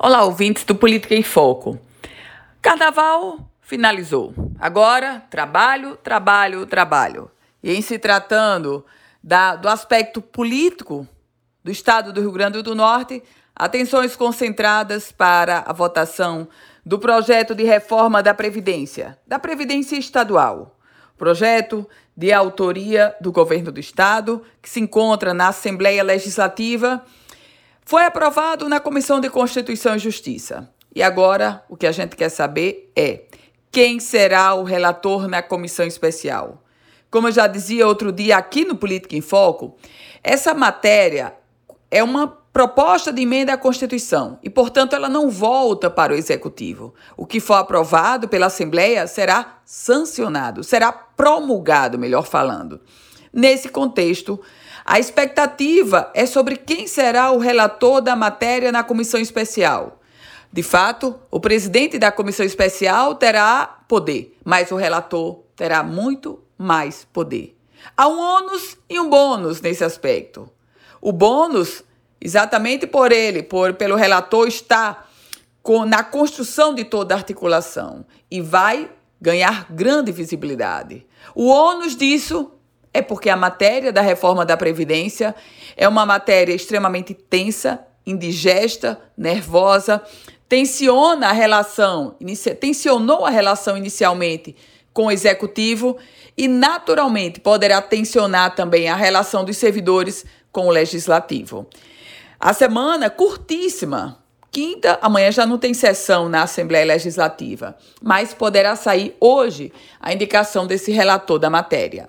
Olá, ouvintes do Política em Foco. Carnaval finalizou. Agora, trabalho, trabalho, trabalho. E em se tratando da, do aspecto político do estado do Rio Grande do Norte, atenções concentradas para a votação do projeto de reforma da Previdência, da Previdência Estadual. Projeto de autoria do governo do estado, que se encontra na Assembleia Legislativa foi aprovado na Comissão de Constituição e Justiça. E agora o que a gente quer saber é quem será o relator na comissão especial. Como eu já dizia outro dia aqui no Política em Foco, essa matéria é uma proposta de emenda à Constituição e, portanto, ela não volta para o Executivo. O que for aprovado pela Assembleia será sancionado, será promulgado, melhor falando. Nesse contexto, a expectativa é sobre quem será o relator da matéria na comissão especial. De fato, o presidente da comissão especial terá poder, mas o relator terá muito mais poder. Há um ônus e um bônus nesse aspecto. O bônus, exatamente por ele, por pelo relator estar com, na construção de toda a articulação e vai ganhar grande visibilidade. O ônus disso é porque a matéria da reforma da Previdência é uma matéria extremamente tensa, indigesta, nervosa, tensiona a relação, tensionou a relação inicialmente com o executivo e naturalmente poderá tensionar também a relação dos servidores com o legislativo. A semana curtíssima, quinta, amanhã já não tem sessão na Assembleia Legislativa, mas poderá sair hoje a indicação desse relator da matéria.